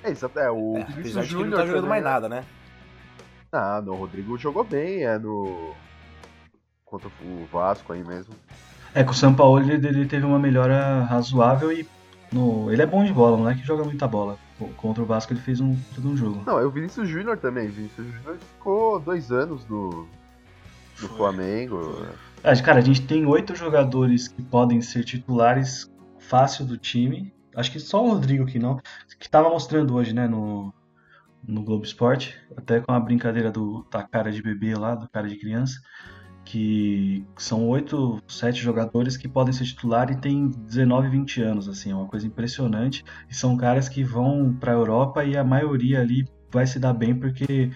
É, exato, é o É, Vinícius Júnior não tá jogando mais nada, né? Ah, não, o Rodrigo jogou bem, é no. Contra o Vasco aí mesmo. É que o São Paulo ele, ele teve uma melhora razoável e no, ele é bom de bola, não é que joga muita bola. Co- Contra o Vasco ele fez um, todo um jogo. Não, é o Vinícius Júnior também. O Vinícius Júnior ficou dois anos no, no Flamengo. Cara, a gente tem oito jogadores que podem ser titulares fácil do time. Acho que só o Rodrigo que não. Que tava mostrando hoje, né, no, no Globo Esporte. Até com a brincadeira do, da cara de bebê lá, da cara de criança. Que são oito, sete jogadores que podem ser titular e tem 19, 20 anos, assim, é uma coisa impressionante. E são caras que vão pra Europa e a maioria ali vai se dar bem porque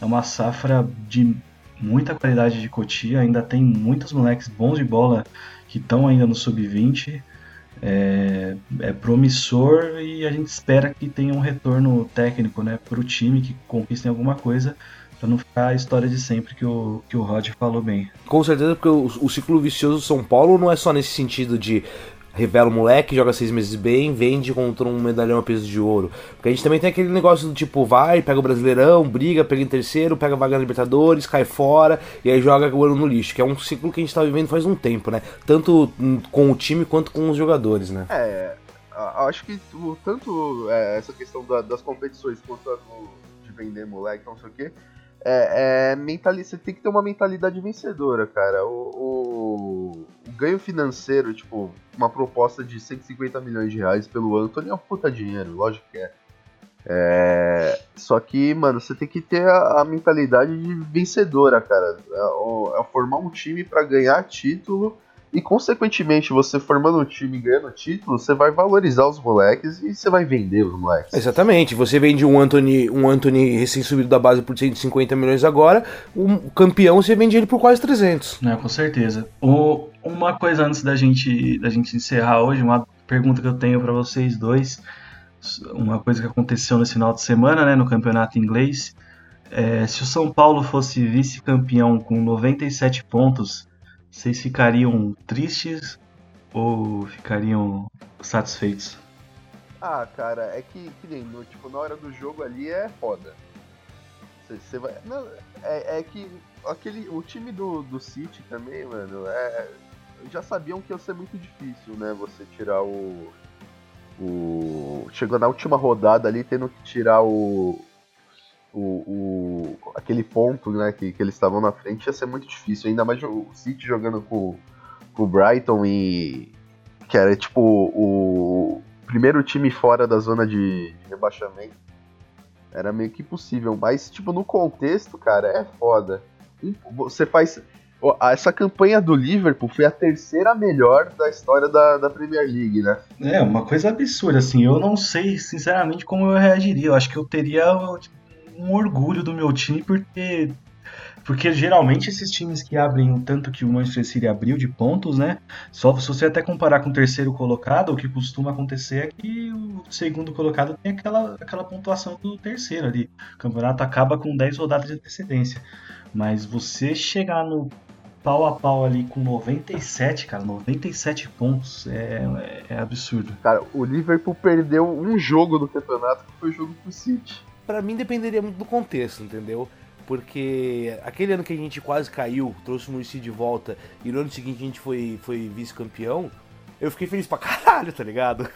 é uma safra de muita qualidade de Cotia, ainda tem muitos moleques bons de bola que estão ainda no sub-20. É, é promissor e a gente espera que tenha um retorno técnico né, para o time, que conquistem alguma coisa, para não ficar a história de sempre que o, que o Rod falou bem. Com certeza, porque o, o ciclo vicioso do São Paulo não é só nesse sentido de revela o moleque, joga seis meses bem, vende contra um medalhão a peso de ouro. Porque a gente também tem aquele negócio do tipo, vai, pega o Brasileirão, briga, pega em terceiro, pega a vaga na Libertadores, cai fora, e aí joga o ano no lixo, que é um ciclo que a gente tá vivendo faz um tempo, né? Tanto com o time quanto com os jogadores, né? É, acho que tanto é, essa questão da- das competições quanto a do- de vender moleque, não sei o quê, é, é você tem que ter uma mentalidade vencedora, cara. O, o- o ganho financeiro, tipo, uma proposta de 150 milhões de reais pelo Anthony é um puta dinheiro, lógico que é. É, Só que, mano, você tem que ter a, a mentalidade de vencedora, cara. É, é formar um time pra ganhar título e, consequentemente, você formando um time e ganhando título, você vai valorizar os moleques e você vai vender os moleques. Exatamente, você vende um Anthony, um Anthony recém-subido da base por 150 milhões agora, um campeão você vende ele por quase 300. Né, com certeza. O- uma coisa antes da gente, da gente encerrar hoje, uma pergunta que eu tenho para vocês dois, uma coisa que aconteceu nesse final de semana, né, no campeonato inglês, É, se o São Paulo fosse vice-campeão com 97 pontos, vocês ficariam tristes ou ficariam satisfeitos? Ah, cara, é que, que nem, no, tipo, na hora do jogo ali é foda. Você vai. Não, é, é que aquele, o time do, do City também, mano, é, já sabiam que ia ser muito difícil, né? Você tirar o. O. Chegou na última rodada ali tendo que tirar o. O, o aquele ponto né, que, que eles estavam na frente ia ser muito difícil, ainda mais o City jogando com, com o Brighton e. que era tipo o primeiro time fora da zona de, de rebaixamento. Era meio que impossível, mas tipo, no contexto, cara, é foda. Você faz essa campanha do Liverpool foi a terceira melhor da história da, da Premier League, né? É, uma coisa absurda, assim. Eu não sei, sinceramente, como eu reagiria. Eu acho que eu teria um orgulho do meu time por ter porque geralmente esses times que abrem o tanto que o Manchester City abriu de pontos, né? Só se você até comparar com o terceiro colocado, o que costuma acontecer é que o segundo colocado tem aquela, aquela pontuação do terceiro ali. O campeonato acaba com 10 rodadas de antecedência. Mas você chegar no pau a pau ali com 97, cara, 97 pontos é, é, é absurdo. Cara, o Liverpool perdeu um jogo do campeonato que foi o jogo pro City. Para mim dependeria muito do contexto, entendeu? porque aquele ano que a gente quase caiu, trouxe o Muricy de volta, e no ano seguinte a gente foi, foi vice-campeão, eu fiquei feliz pra caralho, tá ligado?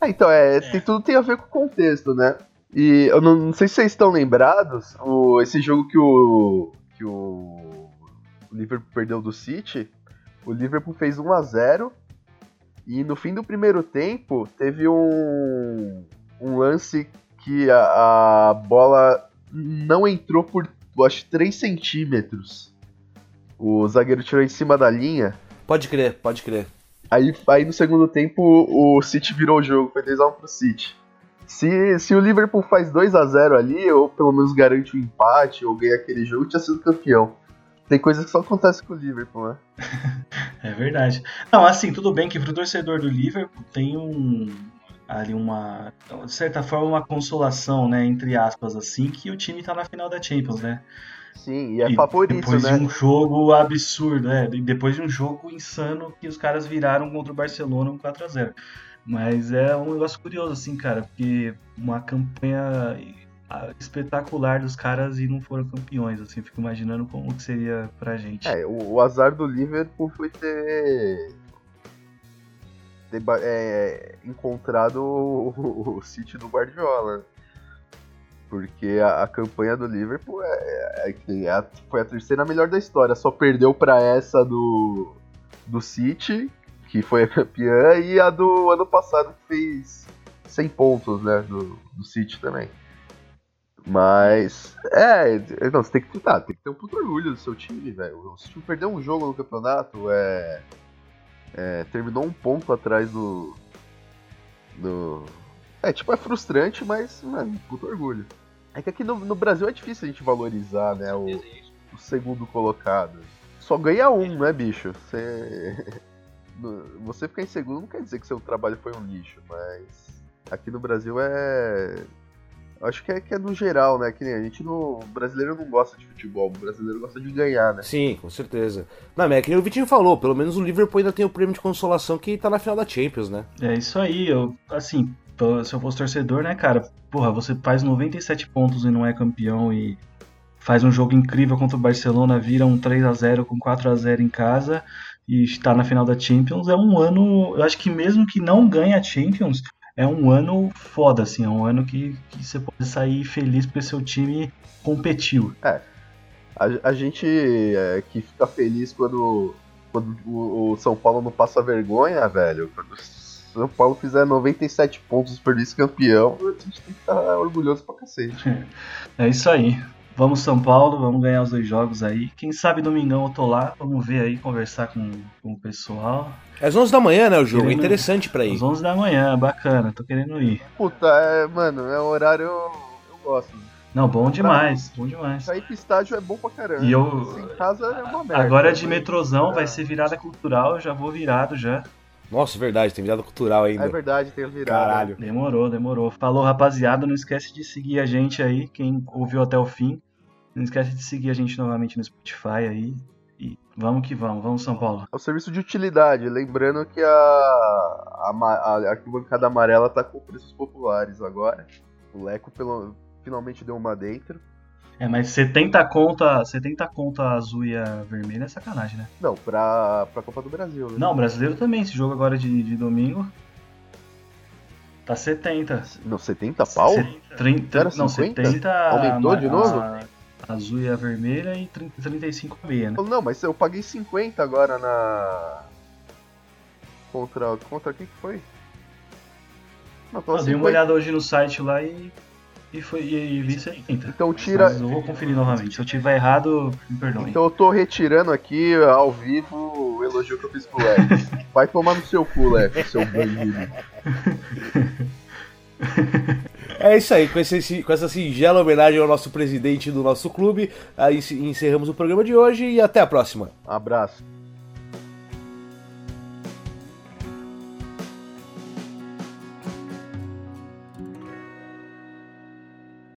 é, então, é, tem, tudo tem a ver com o contexto, né? E eu não, não sei se vocês estão lembrados, o, esse jogo que o, que o, o Liverpool perdeu do City, o Liverpool fez 1 a 0 e no fim do primeiro tempo teve um, um lance que a, a bola não entrou por, acho, 3 centímetros. O zagueiro tirou em cima da linha. Pode crer, pode crer. Aí, aí no segundo tempo o City virou o jogo, foi 2x1 pro City. Se, se o Liverpool faz 2 a 0 ali, ou pelo menos garante o um empate, ou ganha aquele jogo, tinha sido campeão. Tem coisas que só acontece com o Liverpool, né? é verdade. Não, assim, tudo bem que pro torcedor do Liverpool tem um, ali uma, de certa forma, uma consolação, né, entre aspas, assim, que o time tá na final da Champions, né? Sim, e é favorito, depois né? Depois de um jogo absurdo, né? Depois de um jogo insano que os caras viraram contra o Barcelona um 4 a 0 Mas é um negócio curioso, assim, cara, porque uma campanha espetacular dos caras e não foram campeões, assim, fico imaginando como que seria pra gente. É, o, o azar do Liverpool foi ter é, encontrado o, o City do Guardiola. Porque a, a, campanha do Liverpool é, é, é a, foi a terceira melhor da história. Só perdeu para essa do, do City, que foi a campeã, e a do ano passado, que fez 100 pontos né, do, do City também. Mas, é, não, você tem que, tá, tem que ter um puto orgulho do seu time, velho. O City perdeu um jogo no campeonato, é é, terminou um ponto atrás do. do. É, tipo, é frustrante, mas, mano, puto orgulho. É que aqui no, no, Brasil é difícil a gente valorizar, né, o, o segundo colocado. Só ganha um, né, bicho? Você. Você ficar em segundo não quer dizer que seu trabalho foi um lixo, mas aqui no Brasil é Acho que é, que é no geral, né? Que nem a gente no. O brasileiro não gosta de futebol, o brasileiro gosta de ganhar, né? Sim, com certeza. Não, mas é que nem o Vitinho falou, pelo menos o Liverpool ainda tem o prêmio de consolação que tá na final da Champions, né? É isso aí, eu, assim, se eu fosse torcedor, né, cara? Porra, você faz 97 pontos e não é campeão e faz um jogo incrível contra o Barcelona, vira um 3 a 0 com 4 a 0 em casa e está na final da Champions, é um ano, eu acho que mesmo que não ganhe a Champions, é um ano foda, assim, é um ano que, que você pode sair feliz porque seu time competiu. É. A, a gente é, que fica feliz quando, quando o, o, São Paulo não passa vergonha, velho. Quando o São Paulo fizer 97 pontos por vice-campeão, a gente tem que estar orgulhoso pra cacete. É isso aí. Vamos São Paulo, vamos ganhar os dois jogos aí. Quem sabe domingão eu tô lá, vamos ver aí, conversar com, com o pessoal. É às 11 da manhã, né, o jogo, é querendo... é interessante pra ir. Às 11 da manhã, bacana, tô querendo ir. Puta, é, mano, é um horário eu, eu gosto. Não, bom demais, bom demais. Sair pro estádio é bom pra caramba. E eu... em casa é uma merda. Agora de metrozão, vai ser virada cultural, eu já vou virado já. Nossa, verdade, tem virada cultural ainda. É verdade, tem virada. Caralho. Demorou, demorou. Falou, rapaziada. Não esquece de seguir a gente aí, quem ouviu até o fim. Não esquece de seguir a gente novamente no Spotify aí. E vamos que vamos, vamos São Paulo. É o serviço de utilidade. Lembrando que a, a, a arquibancada amarela tá com preços populares agora. O Leco pelo- finalmente deu uma dentro. É, mas 70 conta, 70 conta azul e a vermelha é sacanagem, né? Não, pra, pra Copa do Brasil, né? Não, brasileiro também, esse jogo agora de, de domingo. Tá 70. Não, 70 pau? Se- 30, Era não, 50? 70 Aumentou a- de novo? A azul e a vermelha e 30, 35 a meia, né? Não, mas eu paguei 50 agora na. Contra. Contra quem que foi? Não, Eu dei uma 50. olhada hoje no site lá e, e, foi, e, e vi 70. Então tira. Mas eu vou conferir novamente. Se eu tiver errado, me perdoem. Então eu tô retirando aqui ao vivo o elogio que eu fiz pro Leco. Vai tomar no seu cu, Leco, seu bandido. É isso aí, com, esse, com essa singela homenagem ao nosso presidente do nosso clube, aí encerramos o programa de hoje e até a próxima. Abraço.